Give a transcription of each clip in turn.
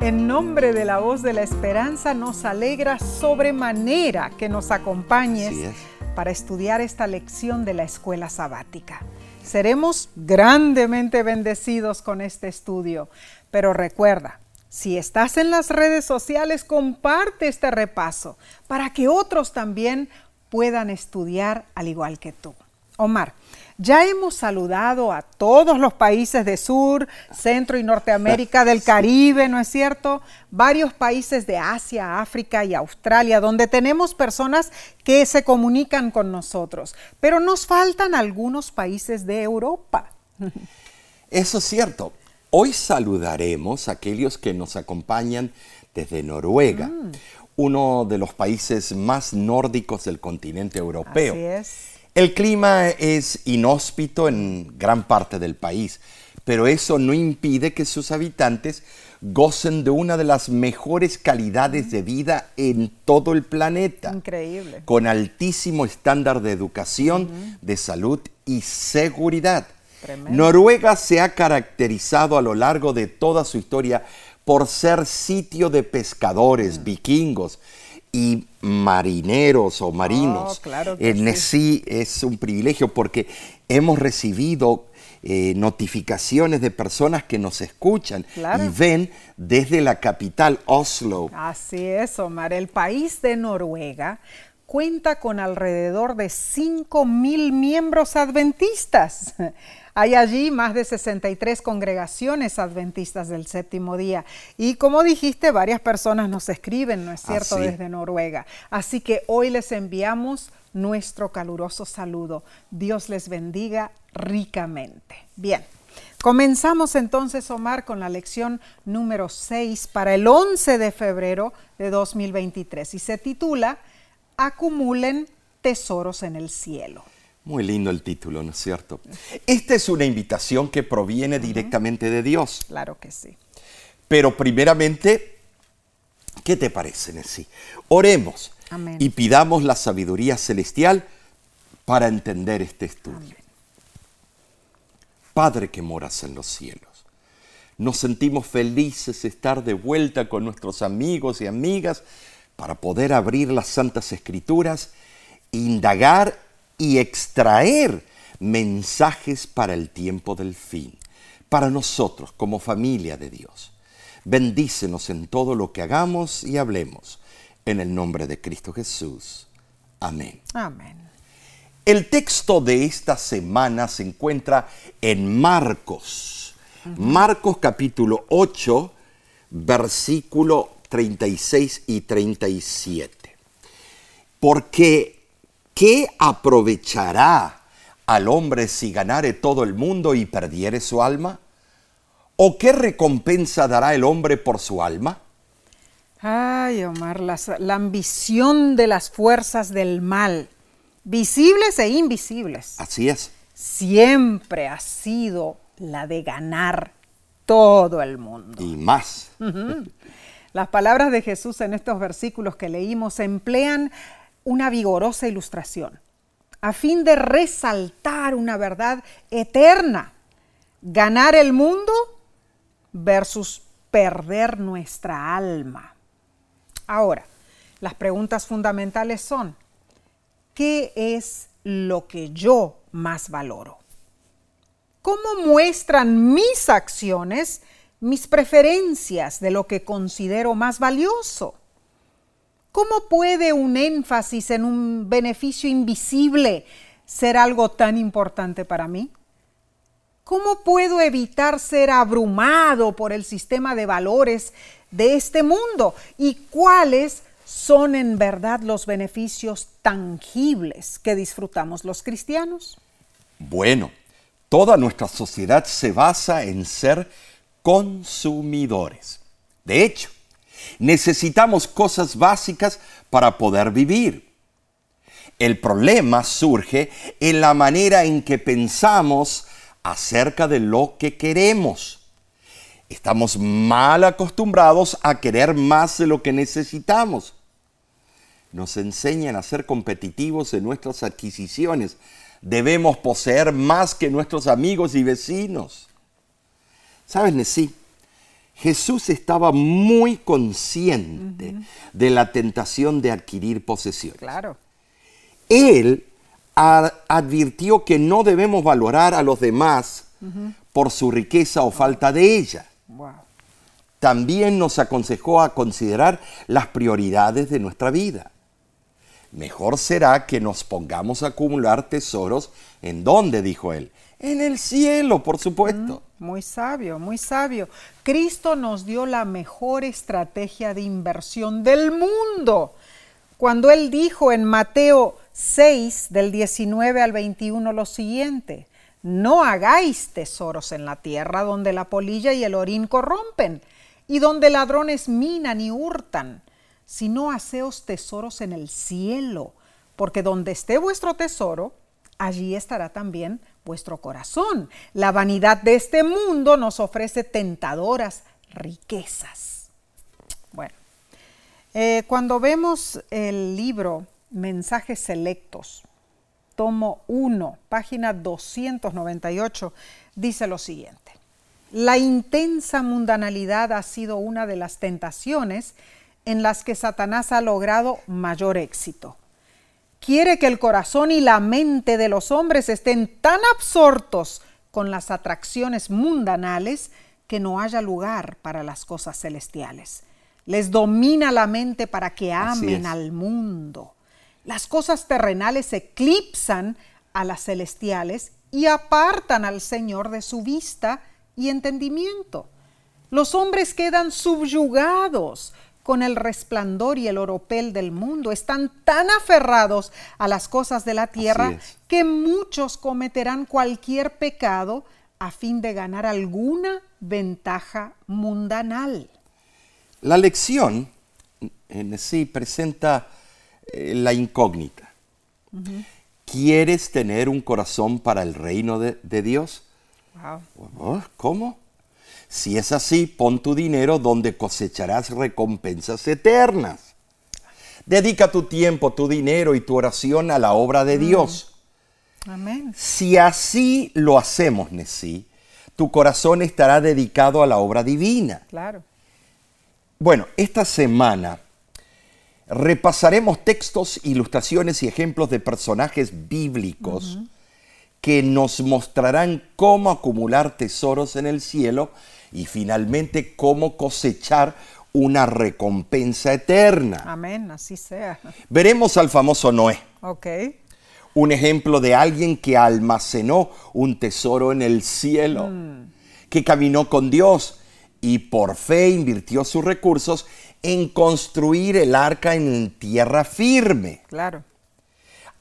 En nombre de la voz de la esperanza nos alegra sobremanera que nos acompañes para estudiar esta lección de la escuela sabática. Seremos grandemente bendecidos con este estudio, pero recuerda, si estás en las redes sociales, comparte este repaso para que otros también puedan estudiar al igual que tú. Omar, ya hemos saludado a todos los países de Sur, Centro y Norteamérica, del Caribe, ¿no es cierto? Varios países de Asia, África y Australia, donde tenemos personas que se comunican con nosotros. Pero nos faltan algunos países de Europa. Eso es cierto. Hoy saludaremos a aquellos que nos acompañan desde Noruega, mm. uno de los países más nórdicos del continente europeo. Así es. El clima es inhóspito en gran parte del país, pero eso no impide que sus habitantes gocen de una de las mejores calidades de vida en todo el planeta. Increíble. Con altísimo estándar de educación, de salud y seguridad. Noruega se ha caracterizado a lo largo de toda su historia por ser sitio de pescadores, mm. vikingos y marineros o marinos. Oh, claro en sí. es un privilegio porque hemos recibido eh, notificaciones de personas que nos escuchan y ven desde la capital, Oslo. Así es, Omar. El país de Noruega cuenta con alrededor de 5 mil miembros adventistas. Hay allí más de 63 congregaciones adventistas del séptimo día. Y como dijiste, varias personas nos escriben, ¿no es cierto?, desde Noruega. Así que hoy les enviamos nuestro caluroso saludo. Dios les bendiga ricamente. Bien. Comenzamos entonces, Omar, con la lección número 6 para el 11 de febrero de 2023 y se titula Acumulen tesoros en el cielo. Muy lindo el título, ¿no es cierto? Esta es una invitación que proviene directamente de Dios. Claro que sí. Pero primeramente, ¿qué te parece, Nessie? Oremos y pidamos la sabiduría celestial para entender este estudio. Padre que moras en los cielos, nos sentimos felices de estar de vuelta con nuestros amigos y amigas para poder abrir las Santas Escrituras, indagar y extraer mensajes para el tiempo del fin, para nosotros como familia de Dios. Bendícenos en todo lo que hagamos y hablemos. En el nombre de Cristo Jesús. Amén. Amén. El texto de esta semana se encuentra en Marcos. Marcos capítulo 8, versículo 36 y 37. Porque ¿qué aprovechará al hombre si ganare todo el mundo y perdiere su alma? ¿O qué recompensa dará el hombre por su alma? Ay, Omar, la, la ambición de las fuerzas del mal, visibles e invisibles. Así es. Siempre ha sido la de ganar todo el mundo. Y más. Las palabras de Jesús en estos versículos que leímos emplean una vigorosa ilustración a fin de resaltar una verdad eterna. Ganar el mundo versus perder nuestra alma. Ahora, las preguntas fundamentales son, ¿qué es lo que yo más valoro? ¿Cómo muestran mis acciones mis preferencias de lo que considero más valioso? ¿Cómo puede un énfasis en un beneficio invisible ser algo tan importante para mí? ¿Cómo puedo evitar ser abrumado por el sistema de valores de este mundo? ¿Y cuáles son en verdad los beneficios tangibles que disfrutamos los cristianos? Bueno, toda nuestra sociedad se basa en ser consumidores. De hecho, Necesitamos cosas básicas para poder vivir. El problema surge en la manera en que pensamos acerca de lo que queremos. Estamos mal acostumbrados a querer más de lo que necesitamos. Nos enseñan a ser competitivos en nuestras adquisiciones. Debemos poseer más que nuestros amigos y vecinos. ¿Sabes, Nessie? Jesús estaba muy consciente de la tentación de adquirir posesiones. Claro. Él advirtió que no debemos valorar a los demás por su riqueza o falta de ella. Wow. También nos aconsejó a considerar las prioridades de nuestra vida. Mejor será que nos pongamos a acumular tesoros en donde, dijo él, en el cielo, por supuesto. Muy sabio, muy sabio. Cristo nos dio la mejor estrategia de inversión del mundo. Cuando Él dijo en Mateo 6, del 19 al 21, lo siguiente, no hagáis tesoros en la tierra donde la polilla y el orín corrompen y donde ladrones minan y hurtan, sino haceos tesoros en el cielo, porque donde esté vuestro tesoro, allí estará también vuestro corazón. La vanidad de este mundo nos ofrece tentadoras riquezas. Bueno, eh, cuando vemos el libro Mensajes Selectos, tomo 1, página 298, dice lo siguiente. La intensa mundanalidad ha sido una de las tentaciones en las que Satanás ha logrado mayor éxito quiere que el corazón y la mente de los hombres estén tan absortos con las atracciones mundanales que no haya lugar para las cosas celestiales. Les domina la mente para que amen al mundo. Las cosas terrenales eclipsan a las celestiales y apartan al Señor de su vista y entendimiento. Los hombres quedan subyugados con el resplandor y el oropel del mundo. Están tan aferrados a las cosas de la tierra es. que muchos cometerán cualquier pecado a fin de ganar alguna ventaja mundanal. La lección en sí presenta eh, la incógnita. ¿Quieres tener un corazón para el reino de, de Dios? Oh, ¿Cómo? Si es así, pon tu dinero donde cosecharás recompensas eternas. Dedica tu tiempo, tu dinero y tu oración a la obra de Dios. Amén. Si así lo hacemos, Nesí, tu corazón estará dedicado a la obra divina. Claro. Bueno, esta semana repasaremos textos, ilustraciones y ejemplos de personajes bíblicos que nos mostrarán cómo acumular tesoros en el cielo y finalmente cómo cosechar una recompensa eterna. Amén. Así sea. Veremos al famoso Noé, Ok. un ejemplo de alguien que almacenó un tesoro en el cielo, que caminó con Dios y por fe invirtió sus recursos en construir el arca en tierra firme. Claro.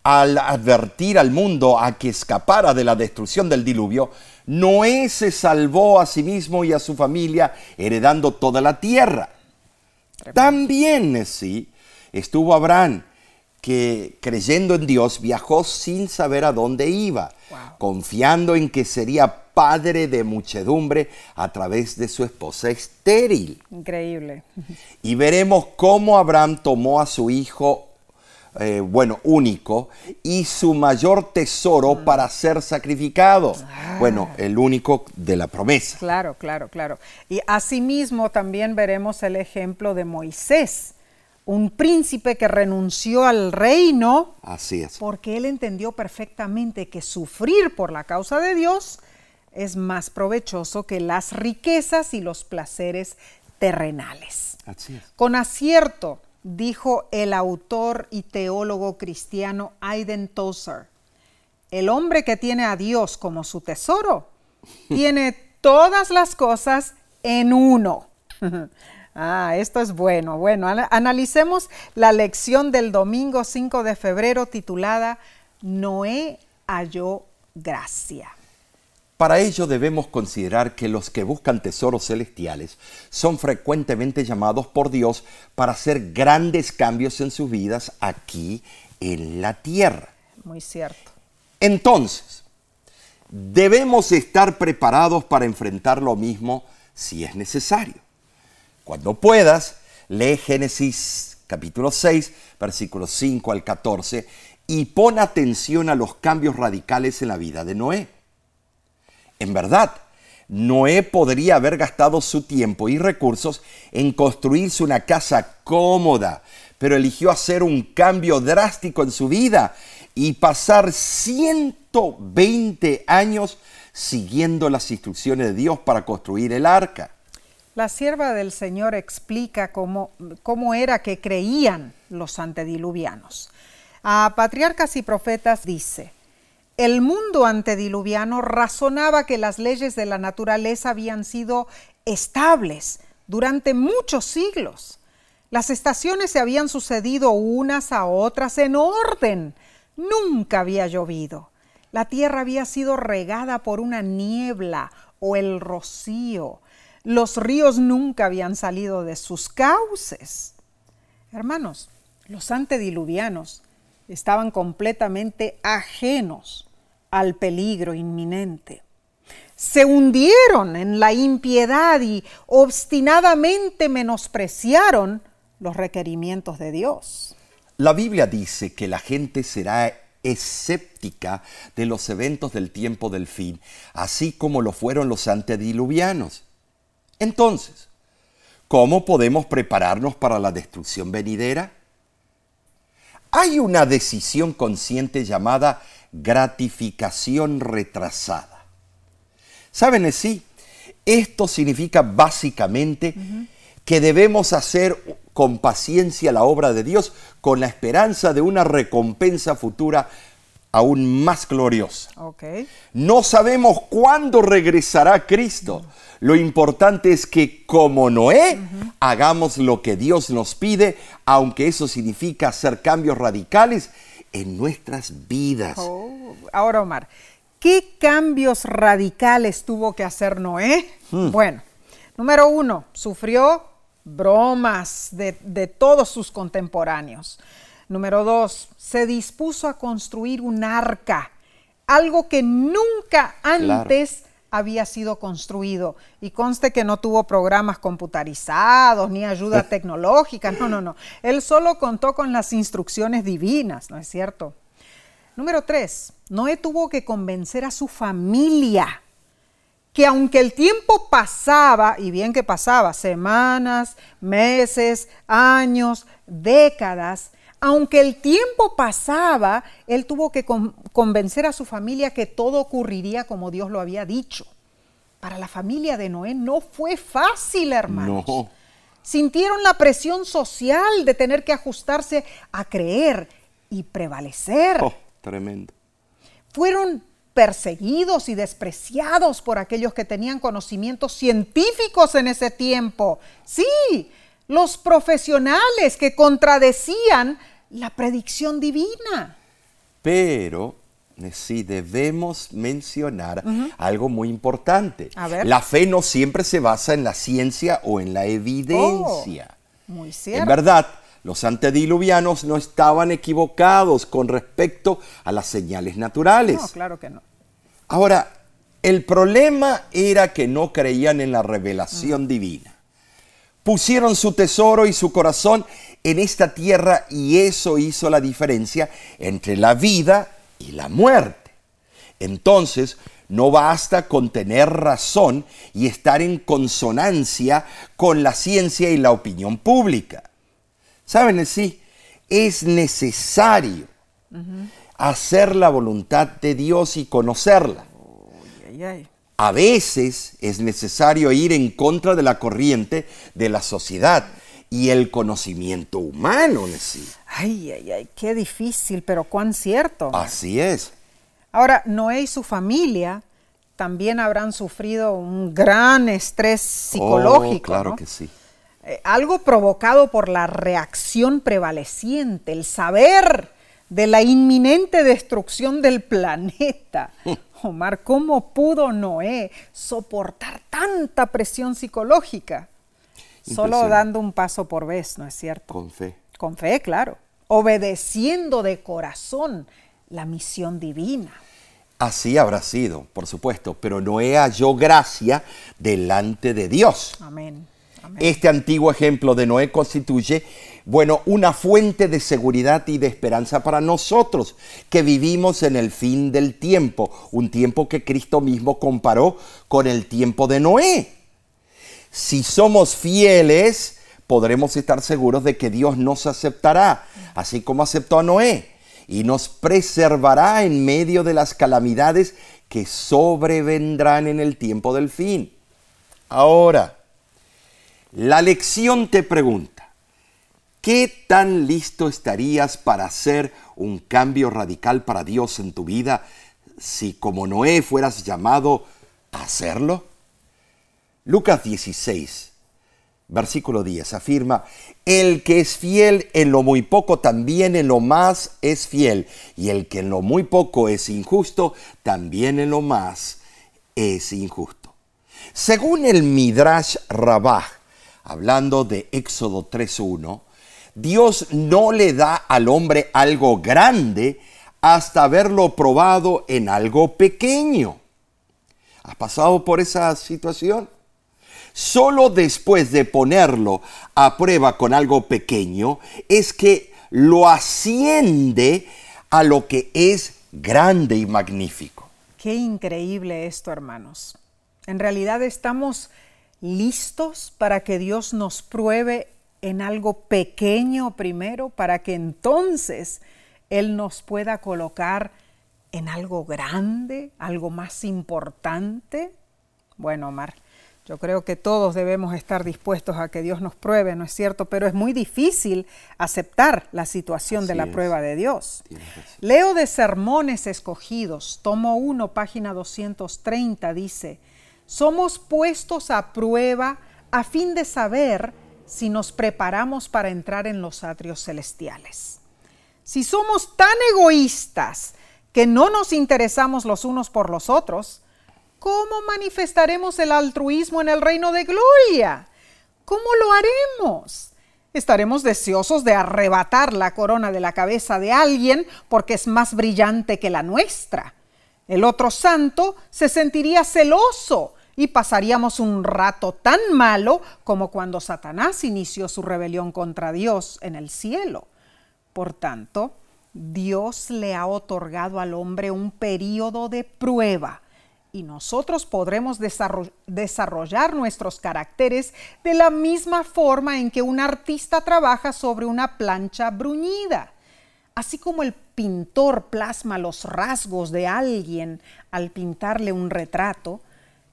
Al advertir al mundo a que escapara de la destrucción del diluvio, Noé se salvó a sí mismo y a su familia, heredando toda la tierra. También, sí, estuvo Abraham, que creyendo en Dios viajó sin saber a dónde iba, Wow. confiando en que sería padre de muchedumbre a través de su esposa estéril. Increíble. Y veremos cómo Abraham tomó a su hijo, eh, bueno, único, y su mayor tesoro para ser sacrificado. Bueno, el único de la promesa. Claro, claro, claro. Y asimismo también veremos el ejemplo de Moisés, un príncipe que renunció al reino Así es. porque él entendió perfectamente que sufrir por la causa de Dios es más provechoso que las riquezas y los placeres terrenales. Así es. Con acierto, dijo el autor y teólogo cristiano Aiden Tozer, el hombre que tiene a Dios como su tesoro, tiene todas las cosas en uno. Ah, esto es bueno. Bueno, ana- analicemos la lección del domingo 5 de febrero titulada Noé halló gracia. Para ello debemos considerar que los que buscan tesoros celestiales son frecuentemente llamados por Dios para hacer grandes cambios en sus vidas aquí en la tierra. Muy cierto. Entonces, debemos estar preparados para enfrentar lo mismo si es necesario. Cuando puedas, lee Génesis capítulo 6, versículos 5 al 14, y pon atención a los cambios radicales en la vida de Noé. En verdad, Noé podría haber gastado su tiempo y recursos en construirse una casa cómoda, pero eligió hacer un cambio drástico en su vida y pasar 120 años siguiendo las instrucciones de Dios para construir el arca. La sierva del Señor explica cómo, cómo era que creían los antediluvianos. A Patriarcas y Profetas dice, el mundo antediluviano razonaba que las leyes de la naturaleza habían sido estables durante muchos siglos. Las estaciones se habían sucedido unas a otras en orden. Nunca había llovido. La tierra había sido regada por una niebla o el rocío. Los ríos nunca habían salido de sus cauces. Hermanos, los antediluvianos estaban completamente ajenos al peligro inminente. Se hundieron en la impiedad y obstinadamente menospreciaron los requerimientos de Dios. La Biblia dice que la gente será escéptica de los eventos del tiempo del fin, así como lo fueron los antediluvianos. Entonces, ¿cómo podemos prepararnos para la destrucción venidera? Hay una decisión consciente llamada gratificación retrasada. ¿Saben sí? Esto significa básicamente que debemos hacer con paciencia la obra de Dios con la esperanza de una recompensa futura aún más gloriosa. No sabemos cuándo regresará Cristo. Lo importante es que como Noé, hagamos lo que Dios nos pide, aunque eso significa hacer cambios radicales en nuestras vidas. Oh, ahora, Omar, ¿qué cambios radicales tuvo que hacer Noé? Hmm. Bueno, número uno, sufrió bromas de, todos sus contemporáneos. Número dos, se dispuso a construir un arca, algo que nunca antes había sido construido. Y conste que no tuvo programas computarizados ni ayuda tecnológica, no, no, no. Él solo contó con las instrucciones divinas, ¿no es cierto? Número tres, Noé tuvo que convencer a su familia que aunque el tiempo pasaba, y bien que pasaba, semanas, meses, años, décadas, aunque el tiempo pasaba, él tuvo que convencer a su familia que todo ocurriría como Dios lo había dicho. Para la familia de Noé no fue fácil, hermanos. Sintieron la presión social de tener que ajustarse a creer y prevalecer. Oh, tremendo. Fueron perseguidos y despreciados por aquellos que tenían conocimientos científicos en ese tiempo. Sí, los profesionales que contradecían la predicción divina. Pero sí debemos mencionar algo muy importante. La fe no siempre se basa en la ciencia o en la evidencia. Oh, muy cierto. En verdad, los antediluvianos no estaban equivocados con respecto a las señales naturales. No, claro que no. Ahora, el problema era que no creían en la revelación divina pusieron su tesoro y su corazón en esta tierra y eso hizo la diferencia entre la vida y la muerte. Entonces, no basta con tener razón y estar en consonancia con la ciencia y la opinión pública. ¿Saben? Sí, es necesario hacer la voluntad de Dios y conocerla. A veces es necesario ir en contra de la corriente de la sociedad y el conocimiento humano. ¿sí? Ay, ay, ay, qué difícil, pero cuán cierto. Así es. Ahora, Noé y su familia también habrán sufrido un gran estrés psicológico. Oh, claro que sí. Eh, algo provocado por la reacción prevaleciente, el saber de la inminente destrucción del planeta. Omar, ¿cómo pudo Noé soportar tanta presión psicológica? Solo dando un paso por vez, ¿no es cierto? Con fe. Con fe, claro. Obedeciendo de corazón la misión divina. Así habrá sido, por supuesto, pero Noé halló gracia delante de Dios. Amén. Este antiguo ejemplo de Noé constituye, bueno, una fuente de seguridad y de esperanza para nosotros que vivimos en el fin del tiempo, un tiempo que Cristo mismo comparó con el tiempo de Noé. Si somos fieles, podremos estar seguros de que Dios nos aceptará, así como aceptó a Noé, y nos preservará en medio de las calamidades que sobrevendrán en el tiempo del fin. Ahora, la lección te pregunta, ¿qué tan listo estarías para hacer un cambio radical para Dios en tu vida si como Noé fueras llamado a hacerlo? Lucas 16, versículo 10 afirma, el que es fiel en lo muy poco también en lo más es fiel, y el que en lo muy poco es injusto, también en lo más es injusto. Según el Midrash Rabah, hablando de Éxodo 3.1, Dios no le da al hombre algo grande hasta haberlo probado en algo pequeño. ¿Has pasado por esa situación? Solo después de ponerlo a prueba con algo pequeño es que lo asciende a lo que es grande y magnífico. Qué increíble esto, hermanos. En realidad estamos listos para que Dios nos pruebe en algo pequeño primero, para que entonces Él nos pueda colocar en algo grande, algo más importante. Bueno, Omar, yo creo que todos debemos estar dispuestos a que Dios nos pruebe, ¿no es cierto? Pero es muy difícil aceptar la situación de la prueba de Dios. Leo de Sermones Escogidos, tomo 1, página 230, dice, somos puestos a prueba a fin de saber si nos preparamos para entrar en los atrios celestiales. Si somos tan egoístas que no nos interesamos los unos por los otros, ¿Cómo manifestaremos el altruismo en el reino de gloria? ¿Cómo lo haremos? Estaremos deseosos de arrebatar la corona de la cabeza de alguien porque es más brillante que la nuestra. El otro santo se sentiría celoso y pasaríamos un rato tan malo como cuando Satanás inició su rebelión contra Dios en el cielo. Por tanto, Dios le ha otorgado al hombre un período de prueba y nosotros podremos desarrollar nuestros caracteres de la misma forma en que un artista trabaja sobre una plancha bruñida. Así como el pintor plasma los rasgos de alguien al pintarle un retrato,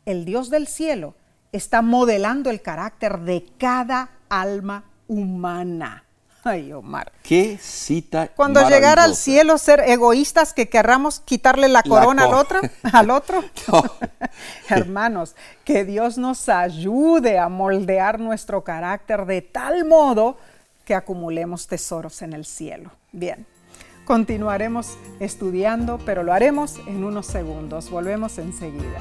el Dios del cielo está modelando el carácter de cada alma humana. Ay, Omar. Qué cita. Cuando llegara al cielo, ser egoístas que querramos quitarle la corona al otro, al otro. Hermanos, que Dios nos ayude a moldear nuestro carácter de tal modo que acumulemos tesoros en el cielo. Bien. Continuaremos estudiando, pero lo haremos en unos segundos. Volvemos enseguida.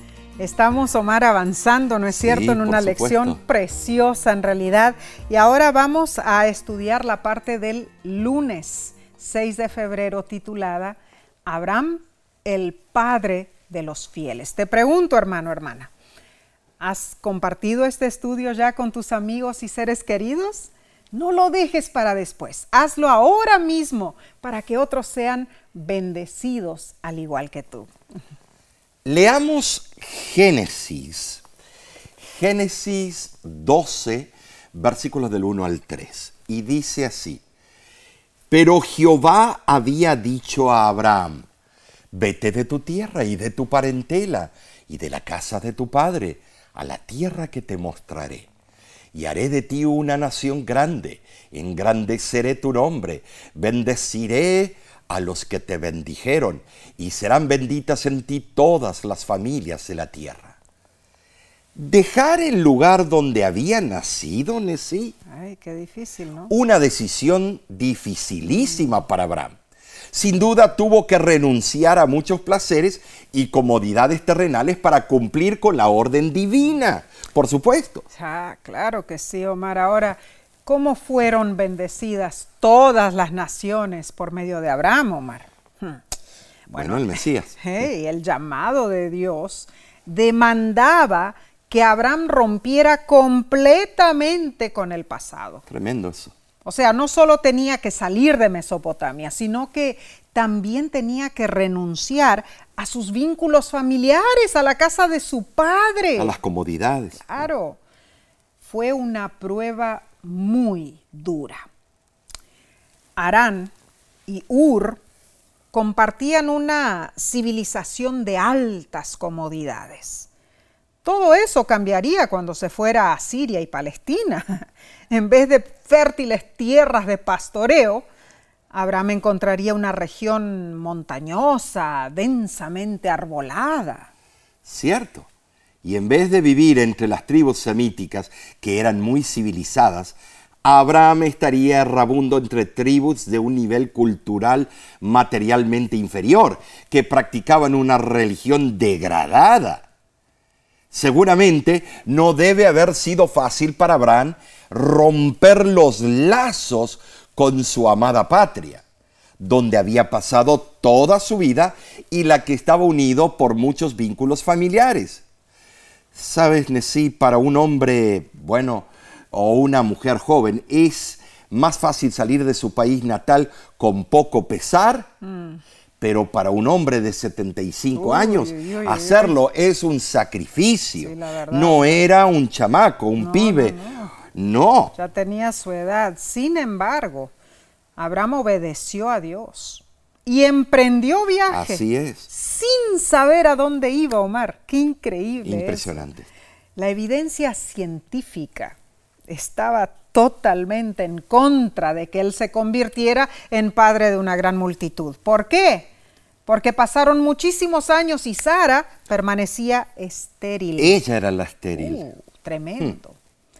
Estamos, Omar, avanzando, ¿no es cierto?, en una lección preciosa en realidad. Y ahora vamos a estudiar la parte del lunes 6 de febrero titulada Abraham, el Padre de los fieles. Te pregunto, hermano, hermana, ¿has compartido este estudio ya con tus amigos y seres queridos? No lo dejes para después. Hazlo ahora mismo para que otros sean bendecidos al igual que tú. Leamos Génesis, Génesis 12, versículos del 1 al 3, y dice así, pero Jehová había dicho a Abraham, vete de tu tierra y de tu parentela y de la casa de tu padre a la tierra que te mostraré. Y haré de ti una nación grande, engrandeceré tu nombre, bendeciré a los que te bendijeron, y serán benditas en ti todas las familias de la tierra. dejar el lugar donde había nacido, Nesí. Ay, qué difícil, ¿no? Una decisión dificilísima para Abraham. Sin duda tuvo que renunciar a muchos placeres y comodidades terrenales para cumplir con la orden divina, por supuesto. Ah, claro que sí, Omar. Ahora, ¿cómo fueron bendecidas todas las naciones por medio de Abraham, Omar? Hmm. Bueno, el Mesías. Hey, el llamado de Dios demandaba que Abraham rompiera completamente con el pasado. Tremendo eso. O sea, no solo tenía que salir de Mesopotamia, sino que también tenía que renunciar a sus vínculos familiares, a la casa de su padre. A las comodidades. Claro. Fue una prueba muy dura. Arán y Ur compartían una civilización de altas comodidades. Todo eso cambiaría cuando se fuera a Siria y Palestina. En vez de fértiles tierras de pastoreo, Abraham encontraría una región montañosa, densamente arbolada. Cierto. Y en vez de vivir entre las tribus semíticas, que eran muy civilizadas, Abraham estaría errabundo entre tribus de un nivel cultural materialmente inferior, que practicaban una religión degradada. Seguramente no debe haber sido fácil para Abraham romper los lazos con su amada patria, donde había pasado toda su vida y la que estaba unido por muchos vínculos familiares. Sabes, Nesí, para un hombre, bueno, o una mujer joven, es más fácil salir de su país natal con poco pesar. Mm pero para un hombre de 75 años hacerlo es un sacrificio. no era un chamaco, un pibe. No, Ya tenía su edad. Sin embargo, Abraham obedeció a Dios y emprendió viaje. Así es. Sin saber a dónde iba Omar. Qué increíble. Impresionante. La evidencia científica estaba totalmente en contra de que él se convirtiera en padre de una gran multitud. ¿Por qué? Porque pasaron muchísimos años y Sara permanecía estéril. Ella era la estéril. Uh, tremendo. Hmm.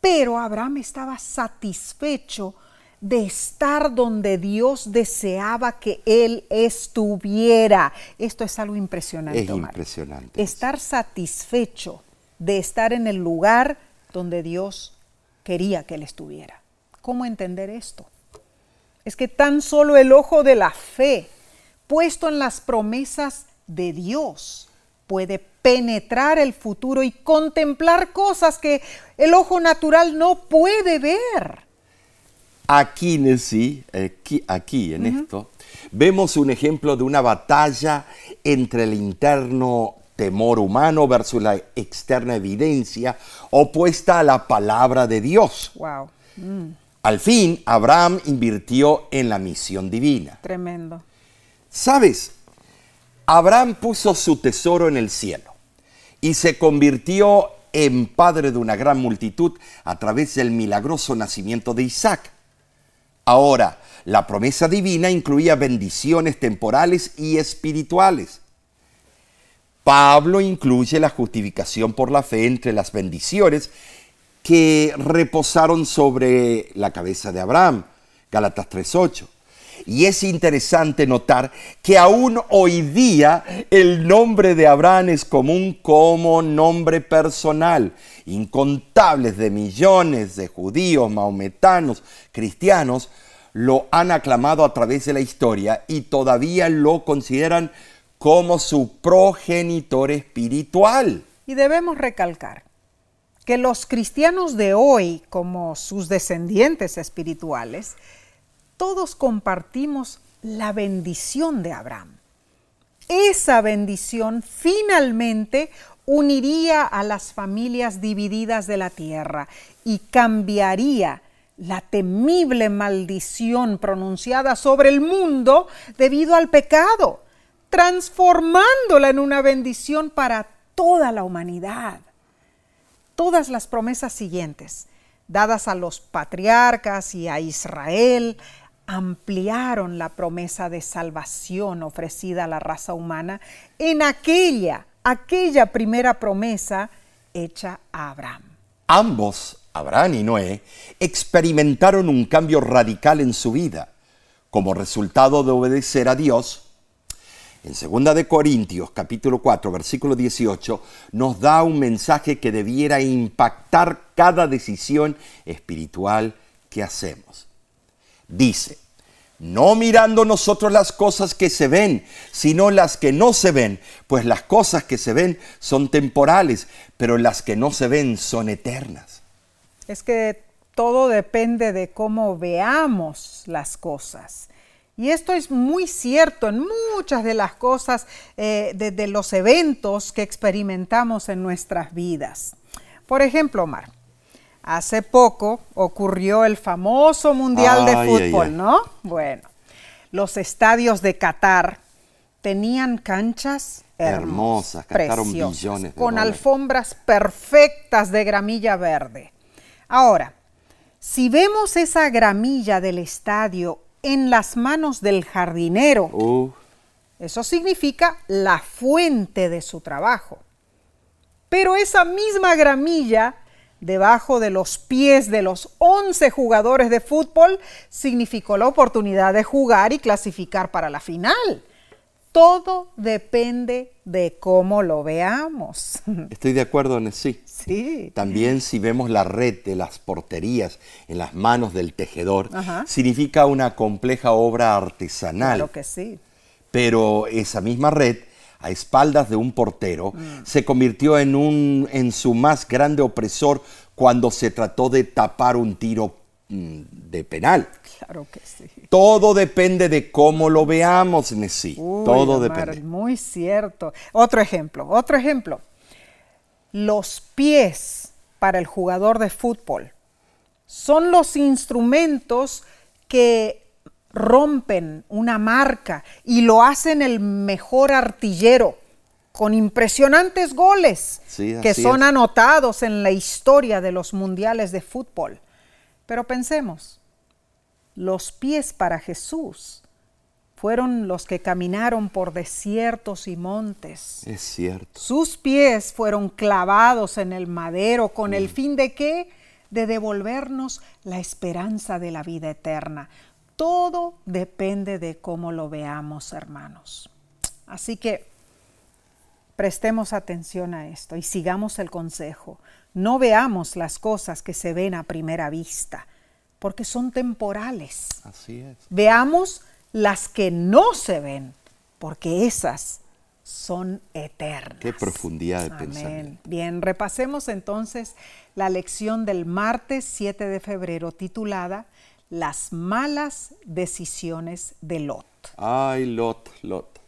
Pero Abraham estaba satisfecho de estar donde Dios deseaba que él estuviera. Esto es algo impresionante. Es impresionante. Estar satisfecho de estar en el lugar donde Dios quería que él estuviera. ¿Cómo entender esto? Es que tan solo el ojo de la fe puesto en las promesas de Dios, puede penetrar el futuro y contemplar cosas que el ojo natural no puede ver. Aquí, Nessie, aquí, aquí en esto, vemos un ejemplo de una batalla entre el interno temor humano versus la externa evidencia opuesta a la palabra de Dios. Wow. Mm. Al fin, Abraham invirtió en la misión divina. Tremendo. ¿Sabes? Abraham puso su tesoro en el cielo y se convirtió en padre de una gran multitud a través del milagroso nacimiento de Isaac. Ahora, la promesa divina incluía bendiciones temporales y espirituales. Pablo incluye la justificación por la fe entre las bendiciones que reposaron sobre la cabeza de Abraham, Gálatas 3.8. Y es interesante notar que aún hoy día el nombre de Abraham es común como nombre personal. Incontables de millones de judíos, maometanos, cristianos lo han aclamado a través de la historia y todavía lo consideran como su progenitor espiritual. Y debemos recalcar que los cristianos de hoy, como sus descendientes espirituales, todos compartimos la bendición de Abraham. Esa bendición finalmente uniría a las familias divididas de la tierra y cambiaría la temible maldición pronunciada sobre el mundo debido al pecado, transformándola en una bendición para toda la humanidad. Todas las promesas siguientes, dadas a los patriarcas y a Israel, ampliaron la promesa de salvación ofrecida a la raza humana en aquella, aquella primera promesa hecha a Abraham. Ambos, Abraham y Noé, experimentaron un cambio radical en su vida como resultado de obedecer a Dios. En 2 de Corintios capítulo 4 versículo 18 nos da un mensaje que debiera impactar cada decisión espiritual que hacemos. Dice, no mirando nosotros las cosas que se ven, sino las que no se ven, pues las cosas que se ven son temporales, pero las que no se ven son eternas. Es que todo depende de cómo veamos las cosas. Y esto es muy cierto en muchas de las cosas, eh, de, los eventos que experimentamos en nuestras vidas. Por ejemplo, Omar, Hace poco ocurrió el famoso Mundial de Fútbol, ¿no? Bueno, los estadios de Qatar tenían canchas hermosas, preciosas, con alfombras perfectas de gramilla verde. Ahora, si vemos esa gramilla del estadio en las manos del jardinero, uh. eso significa la fuente de su trabajo. Pero esa misma gramilla debajo de los pies de los 11 jugadores de fútbol significó la oportunidad de jugar y clasificar para la final. Todo depende de cómo lo veamos. Estoy de acuerdo en sí. Sí. También si vemos la red de las porterías en las manos del tejedor, significa una compleja obra artesanal. Claro que sí. Pero esa misma red a espaldas de un portero, mm. se convirtió en, un, en su más grande opresor cuando se trató de tapar un tiro mm, de penal. Claro que sí. Todo depende de cómo lo veamos, Nessie. Todo depende. Muy cierto. Otro ejemplo, otro ejemplo. Los pies para el jugador de fútbol son los instrumentos que rompen una marca y lo hacen el mejor artillero con impresionantes goles que son anotados en la historia de los mundiales de fútbol. Pero pensemos, los pies para Jesús fueron los que caminaron por desiertos y montes. Es cierto. Sus pies fueron clavados en el madero con el mm. fin de qué? De devolvernos la esperanza de la vida eterna. Todo depende de cómo lo veamos, hermanos. Así que prestemos atención a esto y sigamos el consejo. No veamos las cosas que se ven a primera vista, porque son temporales. Así es. Veamos las que no se ven, porque esas son eternas. Qué profundidad de pensamiento. Bien, repasemos entonces la lección del martes 7 de febrero titulada las malas decisiones de Lot. Ay, Lot, Lot.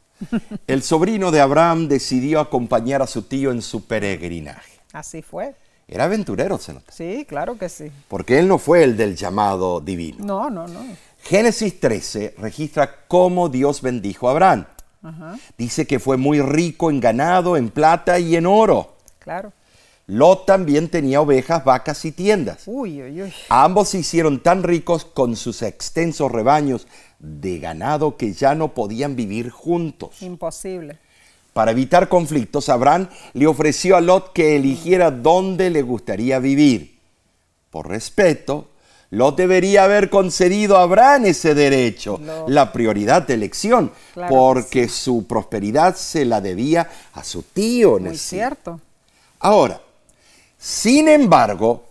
El sobrino de Abraham decidió acompañar a su tío en su peregrinaje. Así fue. Era aventurero, se nota. Sí, claro que sí. Porque él no fue el del llamado divino. No, no, no. Génesis 13 registra cómo Dios bendijo a Abraham. Dice que fue muy rico en ganado, en plata y en oro. Claro. Lot también tenía ovejas, vacas y tiendas. Uy, uy, uy. Ambos se hicieron tan ricos con sus extensos rebaños de ganado que ya no podían vivir juntos. Imposible. Para evitar conflictos, Abraham le ofreció a Lot que eligiera dónde le gustaría vivir. Por respeto, Lot debería haber concedido a Abraham ese derecho, la prioridad de elección, porque su prosperidad se la debía a su tío. Muy cierto. Ahora, sin embargo,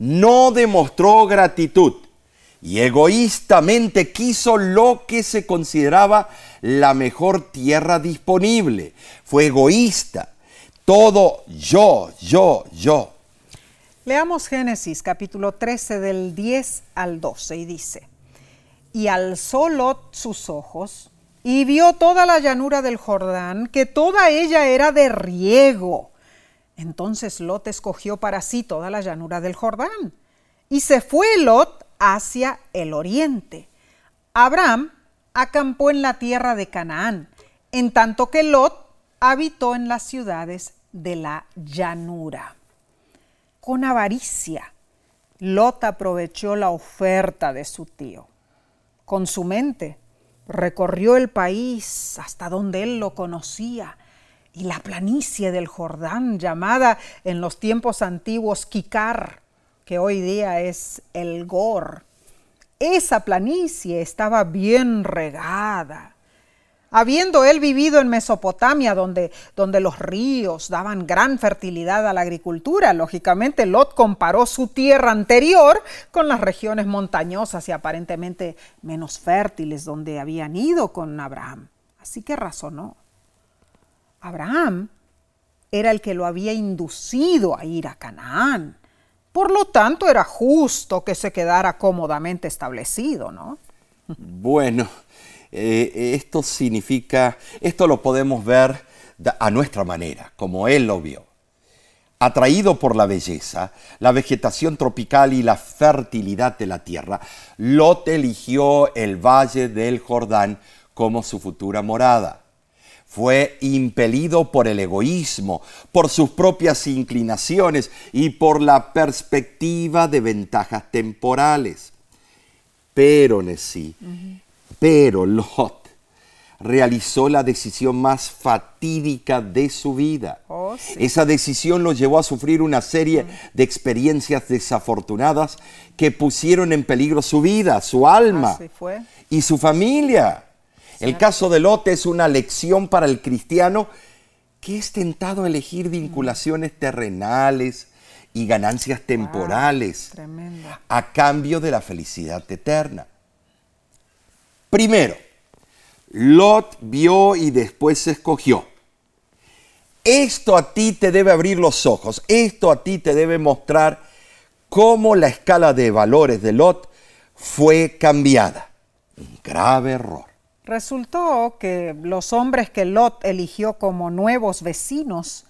no demostró gratitud y egoístamente quiso lo que se consideraba la mejor tierra disponible. Fue egoísta. Todo yo, yo, yo. Leamos Génesis capítulo 13 del 10 al 12 y dice, y alzó Lot sus ojos y vio toda la llanura del Jordán, que toda ella era de riego entonces Lot escogió para sí toda la llanura del Jordán y se fue Lot hacia el oriente. Abraham acampó en la tierra de Canaán, en tanto que Lot habitó en las ciudades de la llanura. Con avaricia, Lot aprovechó la oferta de su tío. Con su mente recorrió el país hasta donde él lo conocía y la planicie del Jordán, llamada en los tiempos antiguos Kikar, que hoy día es el Gor. Esa planicie estaba bien regada. Habiendo él vivido en Mesopotamia, donde, donde los ríos daban gran fertilidad a la agricultura, lógicamente Lot comparó su tierra anterior con las regiones montañosas y aparentemente menos fértiles donde habían ido con Abraham. Así que razonó. Abraham era el que lo había inducido a ir a Canaán. Por lo tanto, era justo que se quedara cómodamente establecido, ¿no? Bueno, eh, esto significa, esto lo podemos ver a nuestra manera, como él lo vio. Atraído por la belleza, la vegetación tropical y la fertilidad de la tierra, Lot eligió el valle del Jordán como su futura morada fue impelido por el egoísmo, por sus propias inclinaciones y por la perspectiva de ventajas temporales. Pero Nesí, pero Lot realizó la decisión más fatídica de su vida. Oh, Esa decisión lo llevó a sufrir una serie de experiencias desafortunadas que pusieron en peligro su vida, su alma y su familia. El caso de Lot es una lección para el cristiano que es tentado a elegir vinculaciones terrenales y ganancias temporales a cambio de la felicidad eterna. Primero, Lot vio y después se escogió. Esto a ti te debe abrir los ojos, esto a ti te debe mostrar cómo la escala de valores de Lot fue cambiada. Un grave error. Resultó que los hombres que Lot eligió como nuevos vecinos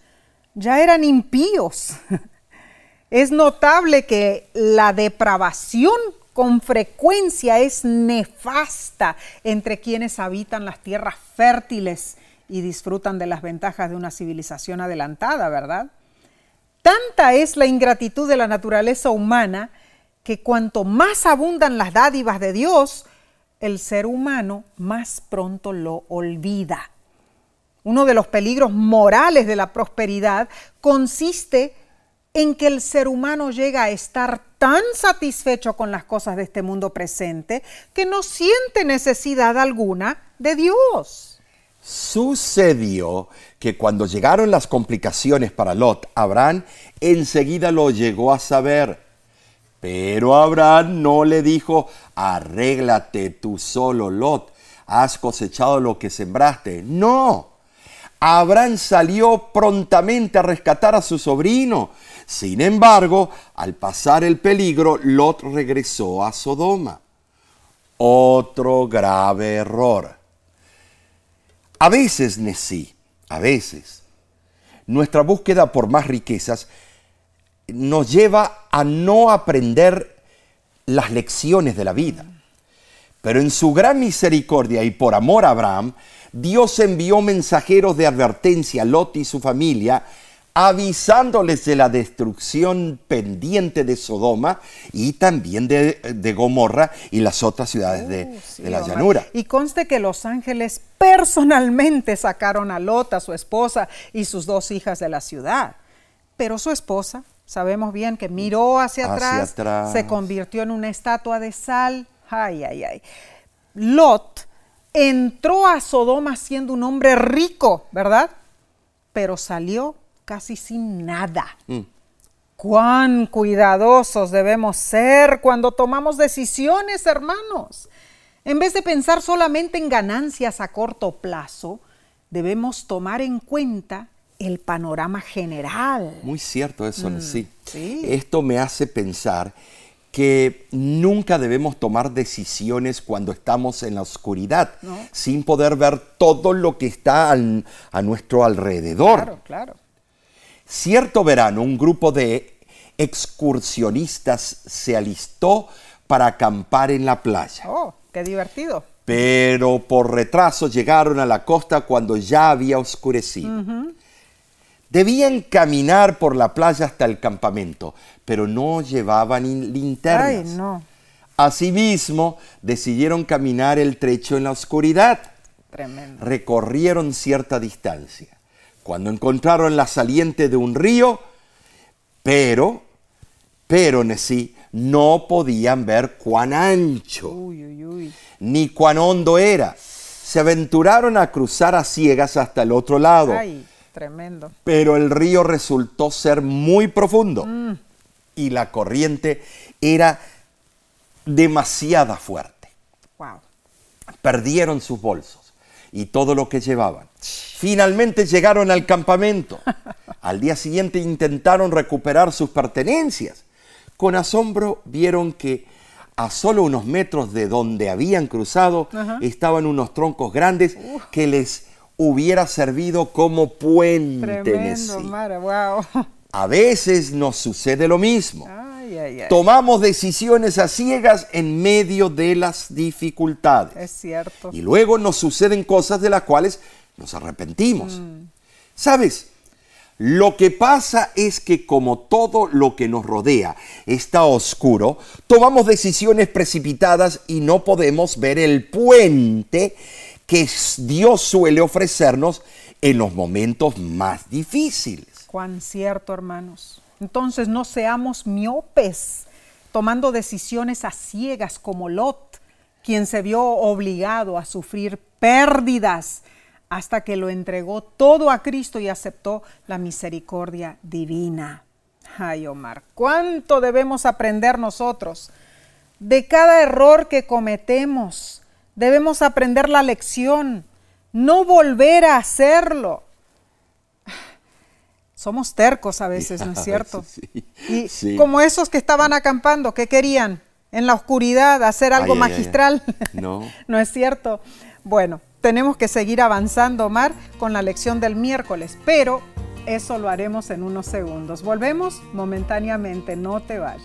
ya eran impíos. Es notable que la depravación con frecuencia es nefasta entre quienes habitan las tierras fértiles y disfrutan de las ventajas de una civilización adelantada, ¿verdad? Tanta es la ingratitud de la naturaleza humana que cuanto más abundan las dádivas de Dios, el ser humano más pronto lo olvida. Uno de los peligros morales de la prosperidad consiste en que el ser humano llega a estar tan satisfecho con las cosas de este mundo presente que no siente necesidad alguna de Dios. Sucedió que cuando llegaron las complicaciones para Lot, Abraham enseguida lo llegó a saber pero Abraham no le dijo, arréglate tú solo, Lot, has cosechado lo que sembraste. No, Abraham salió prontamente a rescatar a su sobrino. Sin embargo, al pasar el peligro, Lot regresó a Sodoma. Otro grave error. A veces, Nesí, a veces, nuestra búsqueda por más riquezas nos lleva a no aprender las lecciones de la vida. Pero en su gran misericordia y por amor a Abraham, Dios envió mensajeros de advertencia a Lot y su familia, avisándoles de la destrucción pendiente de Sodoma y también de, Gomorra y las otras ciudades de, de la llanura. Y conste que los ángeles personalmente sacaron a Lot, a su esposa y sus dos hijas de la ciudad. Pero su esposa Sabemos bien que miró hacia, atrás, se convirtió en una estatua de sal. Ay, ay, ay. Lot entró a Sodoma siendo un hombre rico, ¿verdad? Pero salió casi sin nada. Mm. Cuán cuidadosos debemos ser cuando tomamos decisiones, hermanos. En vez de pensar solamente en ganancias a corto plazo, debemos tomar en cuenta el panorama general. Muy cierto eso, mm, sí. Esto me hace pensar que nunca debemos tomar decisiones cuando estamos en la oscuridad, sin poder ver todo lo que está a nuestro alrededor. Claro, claro. Cierto verano, un grupo de excursionistas se alistó para acampar en la playa. Oh, qué divertido. Pero por retraso llegaron a la costa cuando ya había oscurecido. Debían caminar por la playa hasta el campamento, pero no llevaban linternas. Ay, no. Asimismo, decidieron caminar el trecho en la oscuridad. Tremendo. Recorrieron cierta distancia. cuando encontraron la saliente de un río, pero, pero Nesí, no podían ver cuán ancho Uy, uy, uy. ni cuán hondo era. Se aventuraron a cruzar a ciegas hasta el otro lado, Ay, tremendo. pero el río resultó ser muy profundo y la corriente era demasiada fuerte. Wow. Perdieron sus bolsos y todo lo que llevaban. Finalmente llegaron al campamento. Al día siguiente intentaron recuperar sus pertenencias. Con asombro vieron que a solo unos metros de donde habían cruzado estaban unos troncos grandes que les hubiera servido como puente. Tremendo. Mara, wow. A veces nos sucede lo mismo. Ay, ay, ay. Tomamos decisiones a ciegas en medio de las dificultades. Es cierto. Y luego nos suceden cosas de las cuales nos arrepentimos. ¿Sabes? Lo que pasa es que como todo lo que nos rodea está oscuro, tomamos decisiones precipitadas y no podemos ver el puente que Dios suele ofrecernos en los momentos más difíciles. Cuán cierto, hermanos. Entonces no seamos miopes, tomando decisiones a ciegas como Lot, quien se vio obligado a sufrir pérdidas hasta que lo entregó todo a Cristo y aceptó la misericordia divina. Ay, Omar, ¿cuánto debemos aprender nosotros? De cada error que cometemos, debemos aprender la lección, no volver a hacerlo. Somos tercos a veces, ¿no es cierto? sí. Y Sí. como esos que estaban acampando, ¿qué querían? En la oscuridad, hacer algo Ay, ay, ay, ay. magistral. No. no es cierto. Bueno, tenemos que seguir avanzando, Omar, con la lección del miércoles, pero eso lo haremos en unos segundos. Volvemos momentáneamente, no te vayas.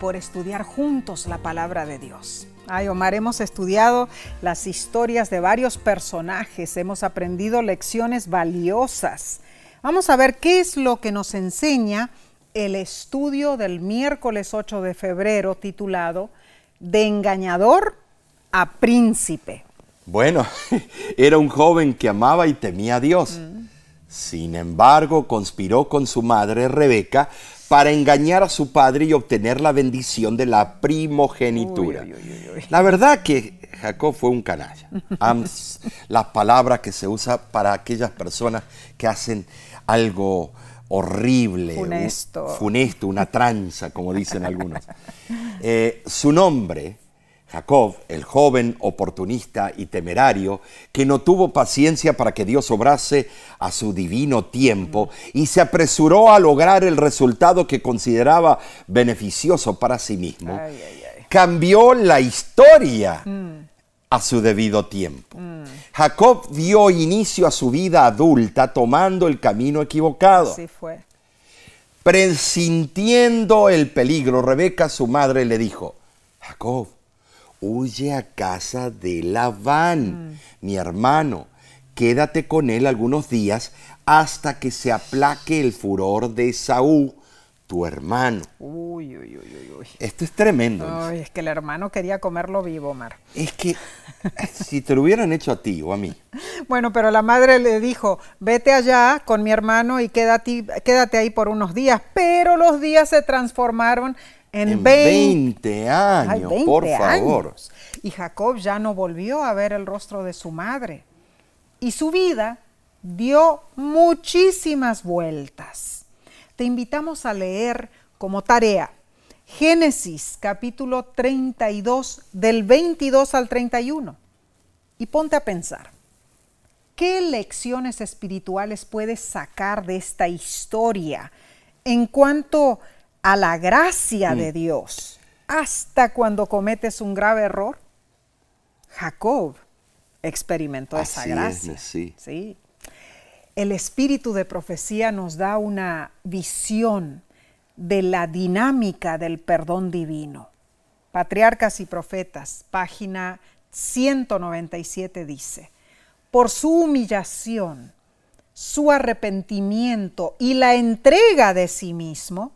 por estudiar juntos la palabra de Dios. Ay, Omar, hemos estudiado las historias de varios personajes, hemos aprendido lecciones valiosas. Vamos a ver qué es lo que nos enseña el estudio del miércoles 8 de febrero titulado De engañador a príncipe. Bueno, era un joven que amaba y temía a Dios. Sin embargo, conspiró con su madre Rebeca para engañar a su padre y obtener la bendición de la primogenitura. Uy, uy, uy, uy. La verdad que Jacob fue un canalla. Ams, las palabras que se usa para aquellas personas que hacen algo horrible, un- Funesto. funesto, una tranza, como dicen algunos. Eh, su nombre, Jacob, el joven oportunista y temerario, que no tuvo paciencia para que Dios obrase a su divino tiempo y se apresuró a lograr el resultado que consideraba beneficioso para sí mismo, Ay, ay, ay. cambió la historia a su debido tiempo. Jacob dio inicio a su vida adulta tomando el camino equivocado. Así fue. Presintiendo el peligro, Rebeca, su madre, le dijo, Jacob, huye a casa de Labán, mi hermano, quédate con él algunos días hasta que se aplaque el furor de Saúl, tu hermano. Uy, uy, uy, uy, uy. Esto es tremendo. Ay, es que el hermano quería comerlo vivo, Omar. Es que si te lo hubieran hecho a ti o a mí, Bueno, pero la madre le dijo, vete allá con mi hermano y quédate, quédate ahí por unos días. Pero los días se transformaron en, en 20, 20 ay, años, 20 por favor. Y Jacob ya no volvió a ver el rostro de su madre. Y su vida dio muchísimas vueltas. Te invitamos a leer como tarea Génesis capítulo 32 del 22 al 31 y ponte a pensar. ¿Qué lecciones espirituales puedes sacar de esta historia en cuanto a la gracia de Dios hasta cuando cometes un grave error? Jacob experimentó esa es, gracia. sí. sí. El espíritu de profecía nos da una visión de la dinámica del perdón divino. Patriarcas y Profetas, página 197 dice, por su humillación, su arrepentimiento y la entrega de sí mismo,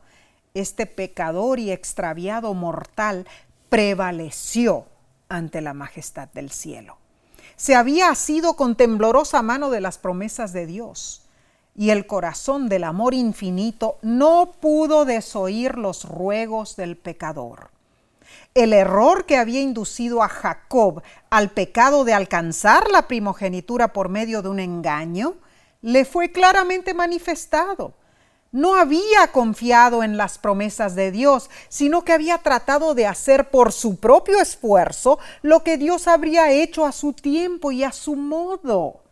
este pecador y extraviado mortal prevaleció ante la majestad del cielo. Se había asido con temblorosa mano de las promesas de Dios y el corazón del amor infinito no pudo desoír los ruegos del pecador. El error que había inducido a Jacob al pecado de alcanzar la primogenitura por medio de un engaño le fue claramente manifestado. No había confiado en las promesas de Dios, sino que había tratado de hacer por su propio esfuerzo lo que Dios habría hecho a su tiempo y a su modo.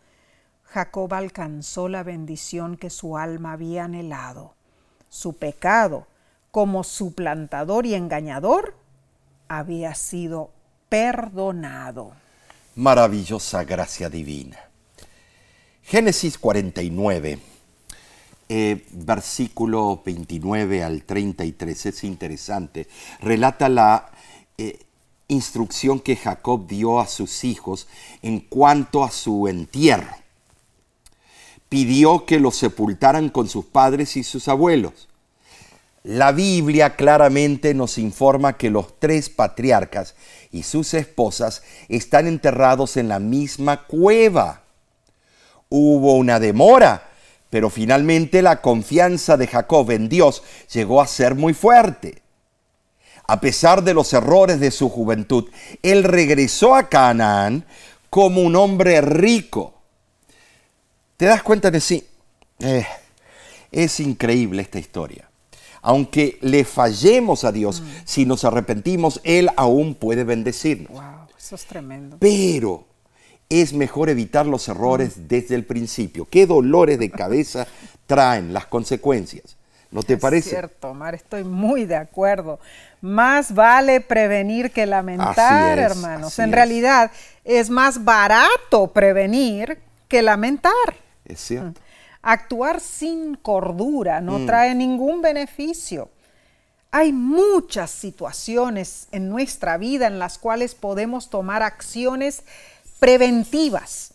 Jacob alcanzó la bendición que su alma había anhelado. Su pecado, como suplantador y engañador, había sido perdonado. Maravillosa gracia divina. Génesis 49, eh, versículo 29 al 33, es interesante. Relata la eh, instrucción que Jacob dio a sus hijos en cuanto a su entierro. Pidió que los sepultaran con sus padres y sus abuelos. La Biblia claramente nos informa que los tres patriarcas y sus esposas están enterrados en la misma cueva. Hubo una demora, pero finalmente la confianza de Jacob en Dios llegó a ser muy fuerte. A pesar de los errores de su juventud, él regresó a Canaán como un hombre rico. ¿Te das cuenta de sí? Eh, es increíble esta historia. Aunque le fallemos a Dios, si nos arrepentimos, Él aún puede bendecirnos. Wow, eso es tremendo. Pero es mejor evitar los errores desde el principio. ¿Qué dolores de cabeza traen las consecuencias? ¿No te es parece? cierto, Omar, estoy muy de acuerdo. Más vale prevenir que lamentar, es, hermanos. en es. realidad es más barato prevenir que lamentar. Es cierto. Actuar sin cordura Mm. no trae ningún beneficio. Hay muchas situaciones en nuestra vida en las cuales podemos tomar acciones preventivas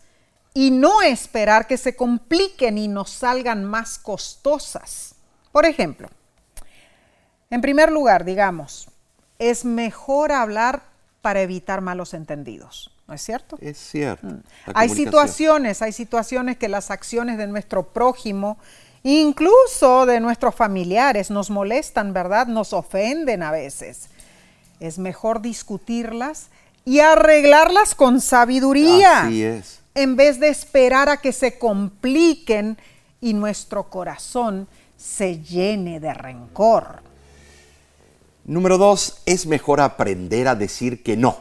y no esperar que se compliquen y nos salgan más costosas. Por ejemplo, en primer lugar, digamos, es mejor hablar para evitar malos entendidos, ¿no es cierto? Es cierto. Mm. Hay situaciones, hay situaciones que las acciones de nuestro prójimo, incluso de nuestros familiares, nos molestan, ¿verdad? Nos ofenden a veces. Es mejor discutirlas y arreglarlas con sabiduría, Así es. en vez de esperar a que se compliquen y nuestro corazón se llene de rencor. Número dos, es mejor aprender a decir que no.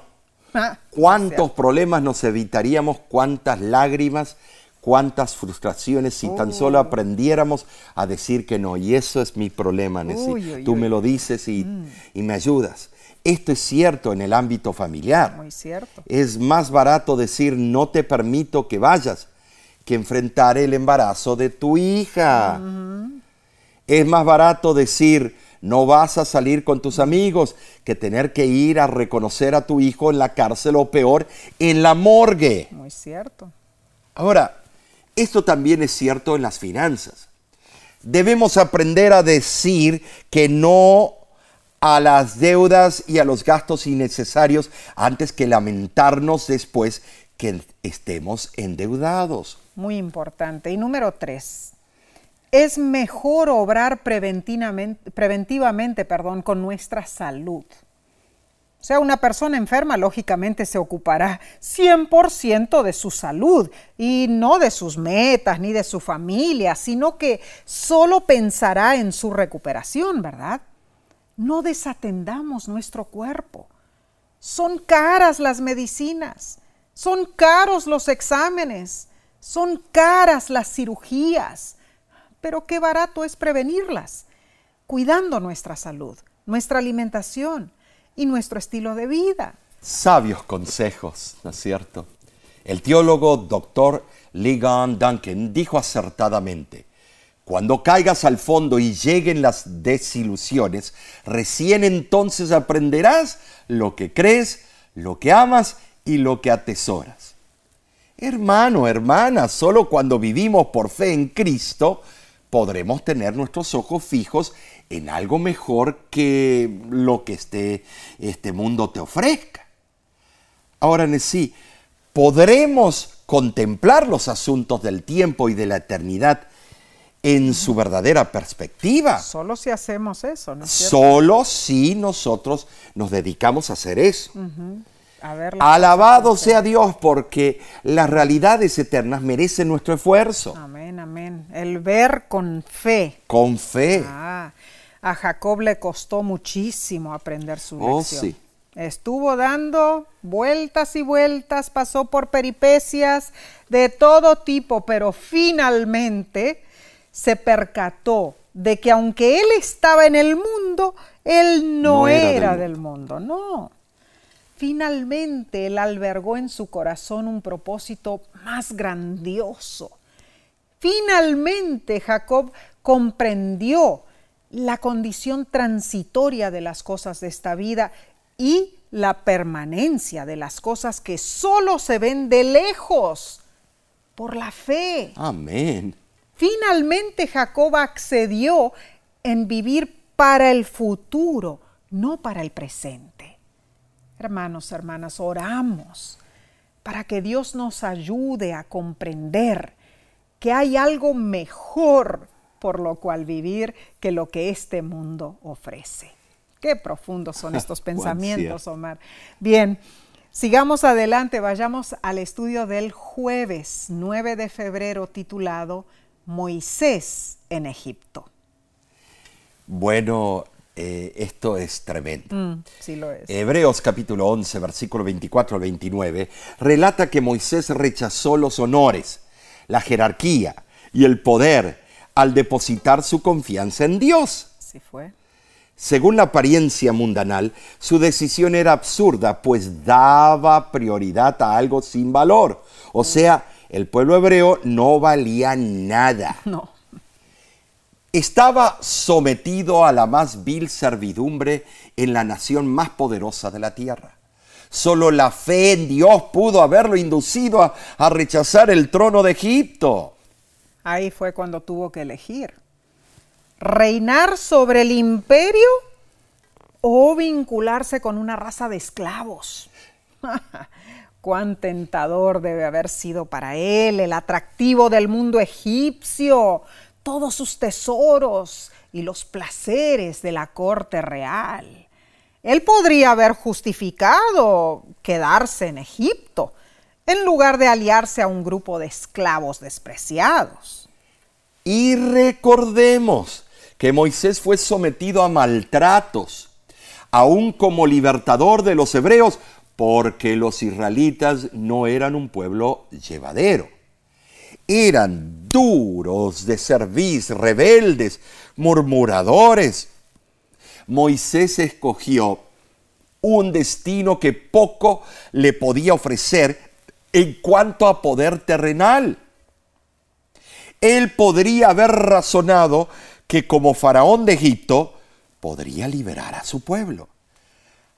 Ah, ¿Cuántos problemas nos evitaríamos? ¿Cuántas lágrimas? ¿Cuántas frustraciones si tan solo aprendiéramos a decir que no? Y eso es mi problema, Nessie. Uy, uy, Tú uy. me lo dices y, y me ayudas. Esto es cierto en el ámbito familiar. Muy cierto. Es más barato decir no te permito que vayas que enfrentar el embarazo de tu hija. Es más barato decir no vas a salir con tus amigos que tener que ir a reconocer a tu hijo en la cárcel o peor, en la morgue. Muy cierto. Ahora, esto también es cierto en las finanzas. Debemos aprender a decir que no a las deudas y a los gastos innecesarios antes que lamentarnos después que estemos endeudados. Muy importante. Y número tres, es mejor obrar preventivamente, perdón, con nuestra salud. O sea, una persona enferma lógicamente se ocupará 100% de su salud y no de sus metas ni de su familia, sino que solo pensará en su recuperación, ¿verdad? No desatendamos nuestro cuerpo. Son caras las medicinas, son caros los exámenes, son caras las cirugías, pero qué barato es prevenirlas, cuidando nuestra salud, nuestra alimentación y nuestro estilo de vida. Sabios consejos, ¿no es cierto? El teólogo Dr. Ligon Duncan dijo acertadamente, cuando caigas al fondo y lleguen las desilusiones, recién entonces aprenderás lo que crees, lo que amas y lo que atesoras. Hermano, hermana, solo cuando vivimos por fe en Cristo podremos tener nuestros ojos fijos en algo mejor que lo que este, este mundo te ofrezca. Ahora, sí, podremos contemplar los asuntos del tiempo y de la eternidad en su verdadera perspectiva. Solo si hacemos eso, ¿no es? Solo si nosotros nos dedicamos a hacer eso. Alabado sea Dios porque las realidades eternas merecen nuestro esfuerzo. Amén, amén. El ver con fe. Con fe. Ah, a Jacob le costó muchísimo aprender su oh, lección. Sí. Estuvo dando vueltas y vueltas, pasó por peripecias de todo tipo, pero finalmente se percató de que aunque él estaba en el mundo, él no, era, del, mundo, no. Finalmente él albergó en su corazón un propósito más grandioso. Finalmente Jacob comprendió la condición transitoria de las cosas de esta vida y la permanencia de las cosas que solo se ven de lejos por la fe. Amén. Finalmente Jacob accedió en vivir para el futuro, no para el presente. Hermanos, hermanas, oramos para que Dios nos ayude a comprender que hay algo mejor por lo cual vivir que lo que este mundo ofrece. Qué profundos son estos pensamientos, Omar. Bien, sigamos adelante, vayamos al estudio del jueves 9 de febrero titulado Moisés en Egipto. Bueno, eh, esto es tremendo. Mm, sí lo es. Hebreos capítulo 11, versículo 24 al 29, relata que Moisés rechazó los honores, la jerarquía y el poder al depositar su confianza en Dios. Sí fue. Según la apariencia mundanal, su decisión era absurda, pues daba prioridad a algo sin valor. O mm. sea, el pueblo hebreo no valía nada. No. Estaba sometido a la más vil servidumbre en la nación más poderosa de la tierra. Solo la fe en Dios pudo haberlo inducido a, a rechazar el trono de Egipto. Ahí fue cuando tuvo que elegir. Reinar sobre el imperio o vincularse con una raza de esclavos. Cuán tentador debe haber sido para él el atractivo del mundo egipcio, todos sus tesoros y los placeres de la corte real. Él podría haber justificado quedarse en Egipto en lugar de aliarse a un grupo de esclavos despreciados. Y recordemos que Moisés fue sometido a maltratos, aún como libertador de los hebreos, porque los israelitas no eran un pueblo llevadero. Eran duros de servicio, rebeldes, murmuradores. Moisés escogió un destino que poco le podía ofrecer en cuanto a poder terrenal. Él podría haber razonado que como faraón de Egipto podría liberar a su pueblo.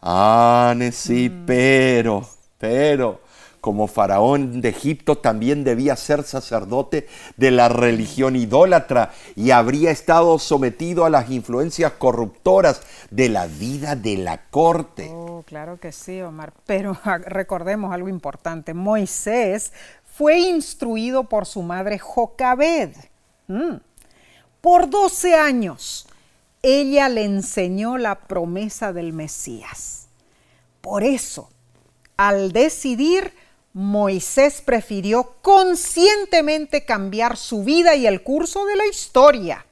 Ah, sí, mm. pero, pero, como faraón de Egipto también debía ser sacerdote de la religión idólatra y habría estado sometido a las influencias corruptoras de la vida de la corte. Oh, claro que sí, Omar. Pero recordemos algo importante. Moisés fue instruido por su madre Jocabed. Mm. Por 12 años ella le enseñó la promesa del Mesías. Por eso, al decidir, Moisés prefirió conscientemente cambiar su vida y el curso de la historia.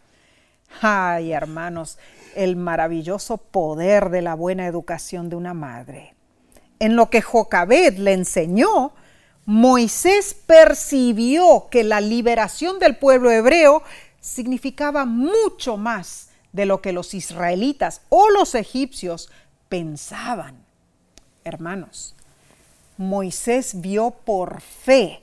Ay, hermanos, el maravilloso poder de la buena educación de una madre. En lo que Jocabed le enseñó, Moisés percibió que la liberación del pueblo hebreo significaba mucho más de lo que los israelitas o los egipcios pensaban. Hermanos, Moisés vio por fe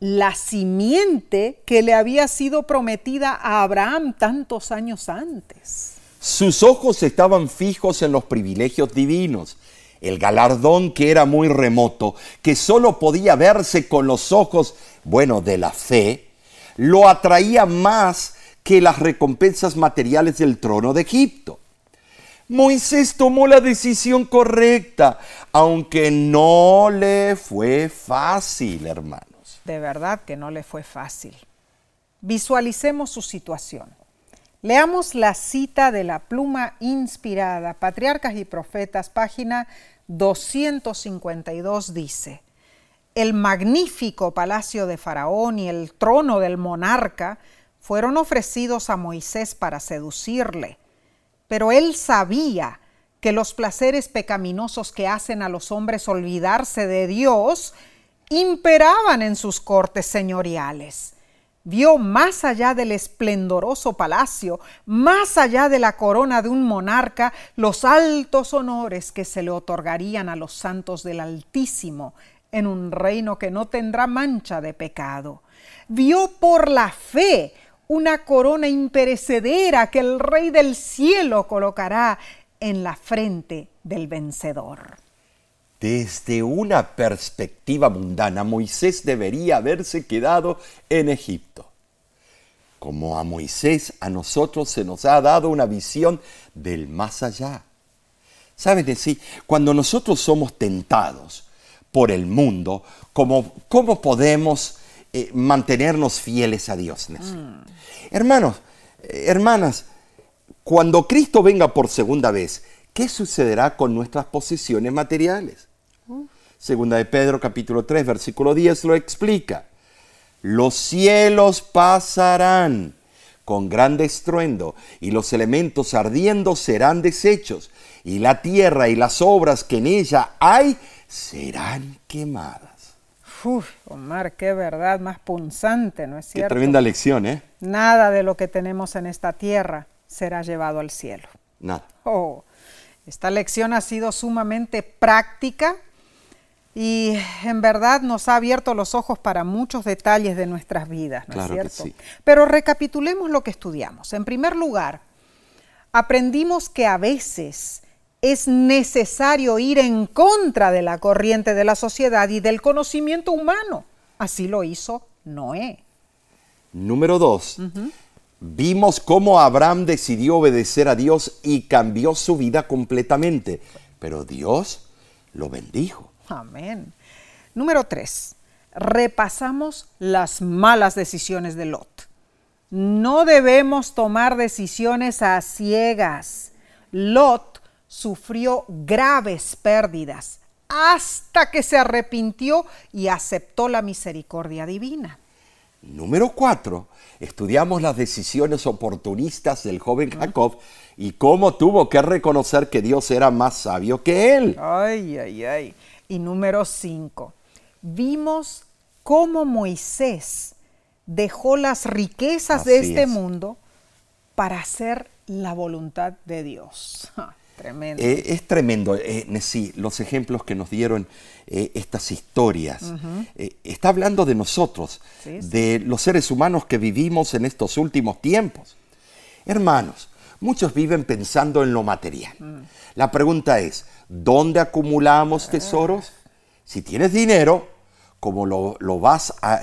la simiente que le había sido prometida a Abraham tantos años antes. Sus ojos estaban fijos en los privilegios divinos, el galardón que era muy remoto, que solo podía verse con los ojos, bueno, de la fe, lo atraía más que las recompensas materiales del trono de Egipto. Moisés tomó la decisión correcta, aunque no le fue fácil, hermanos. De verdad que no le fue fácil. Visualicemos su situación. Leamos la cita de la pluma inspirada, Patriarcas y Profetas, página 252 dice, el magnífico palacio de Faraón y el trono del monarca fueron ofrecidos a Moisés para seducirle, pero él sabía que los placeres pecaminosos que hacen a los hombres olvidarse de Dios imperaban en sus cortes señoriales. Vio más allá del esplendoroso palacio, más allá de la corona de un monarca, los altos honores que se le otorgarían a los santos del Altísimo en un reino que no tendrá mancha de pecado. Vio por la fe una corona imperecedera que el Rey del cielo colocará en la frente del vencedor. Desde una perspectiva mundana, Moisés debería haberse quedado en Egipto. Como a Moisés, a nosotros se nos ha dado una visión del más allá. ¿Saben decir? Cuando nosotros somos tentados por el mundo, ¿cómo, cómo podemos eh, mantenernos fieles a Dios. Mm. Hermanos, eh, hermanas, cuando Cristo venga por segunda vez, ¿qué sucederá con nuestras posesiones materiales? Uh. Segunda de Pedro capítulo 3 versículo 10 lo explica. Los cielos pasarán con grande estruendo y los elementos ardiendo serán deshechos y la tierra y las obras que en ella hay serán quemadas. Uf, Omar, qué verdad más punzante, ¿no es cierto? Qué tremenda lección, ¿eh? Nada de lo que tenemos en esta tierra será llevado al cielo. Nada. Oh, esta lección ha sido sumamente práctica y en verdad nos ha abierto los ojos para muchos detalles de nuestras vidas, ¿no claro es cierto? Que sí. Pero recapitulemos lo que estudiamos. En primer lugar, aprendimos que a veces es necesario ir en contra de la corriente de la sociedad y del conocimiento humano. Así lo hizo Noé. Número dos, vimos cómo Abraham decidió obedecer a Dios y cambió su vida completamente, pero Dios lo bendijo. Amén. Número tres, repasamos las malas decisiones de Lot. No debemos tomar decisiones a ciegas. Lot sufrió graves pérdidas hasta que se arrepintió y aceptó la misericordia divina. Número cuatro, estudiamos las decisiones oportunistas del joven Jacob y cómo tuvo que reconocer que Dios era más sabio que él. Ay, ay, ay. Y número cinco, vimos cómo Moisés dejó las riquezas de este es. mundo para hacer la voluntad de Dios. Tremendo. Eh, es tremendo, eh, sí, los ejemplos que nos dieron eh, estas historias. Eh, está hablando de nosotros, Sí, sí. de los seres humanos que vivimos en estos últimos tiempos. Hermanos, muchos viven pensando en lo material. Mm. La pregunta es, ¿dónde acumulamos Ah. tesoros? Si tienes dinero, ¿cómo lo, lo vas a...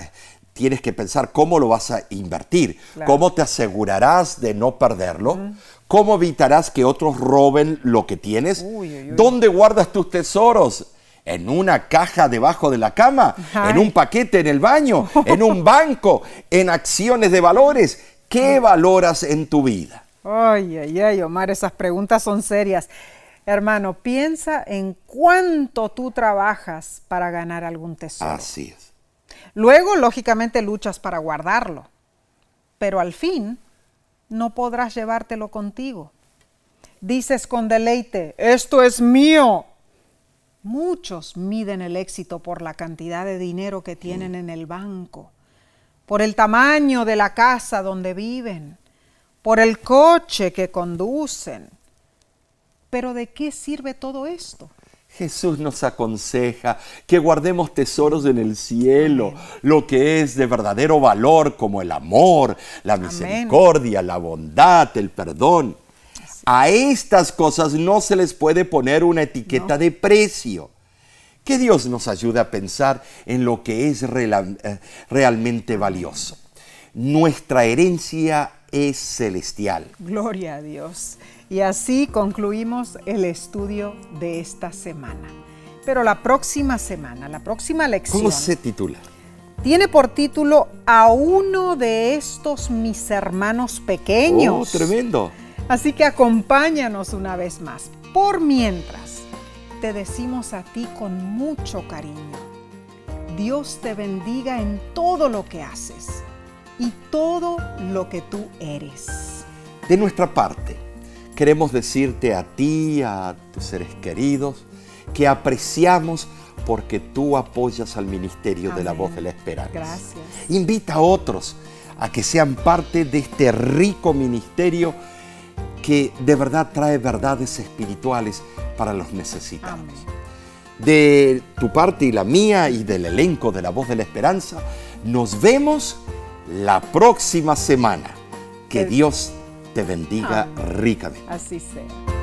Tienes que pensar cómo lo vas a invertir, Claro. cómo te asegurarás de no perderlo, cómo evitarás que otros roben lo que tienes, Uy, uy, uy. dónde guardas tus tesoros, en una caja debajo de la cama, Ay. en un paquete en el baño, en un banco, en acciones de valores. ¿Qué valoras en tu vida? Ay, ay, ay, Omar, esas preguntas son serias. Hermano, piensa en cuánto tú trabajas para ganar algún tesoro. Así es. Luego, lógicamente, luchas para guardarlo. Pero al fin, no podrás llevártelo contigo. Dices con deleite, esto es mío. Muchos miden el éxito por la cantidad de dinero que tienen en el banco, por el tamaño de la casa donde viven, por el coche que conducen. Pero ¿de qué sirve todo esto? Jesús nos aconseja que guardemos tesoros en el cielo, lo que es de verdadero valor como el amor, la misericordia, la bondad, el perdón. A estas cosas no se les puede poner una etiqueta de precio. Que Dios nos ayude a pensar en lo que es eh, realmente valioso. Nuestra herencia es celestial. Gloria a Dios. Y así concluimos el estudio de esta semana. Pero la próxima semana, la próxima lección. ¿Cómo se titula? Tiene por título A uno de estos mis hermanos pequeños. Oh, tremendo. Así que acompáñanos una vez más. Por mientras, te decimos a ti con mucho cariño. Dios te bendiga en todo lo que haces y todo lo que tú eres. De nuestra parte, queremos decirte a ti, a tus seres queridos, que apreciamos porque tú apoyas al ministerio de la voz de la esperanza. Gracias. Invita a otros a que sean parte de este rico ministerio que de verdad trae verdades espirituales para los necesitados. De tu parte y la mía y del elenco de la voz de la esperanza, nos vemos la próxima semana. Que Dios te bendiga ricamente. Así sea.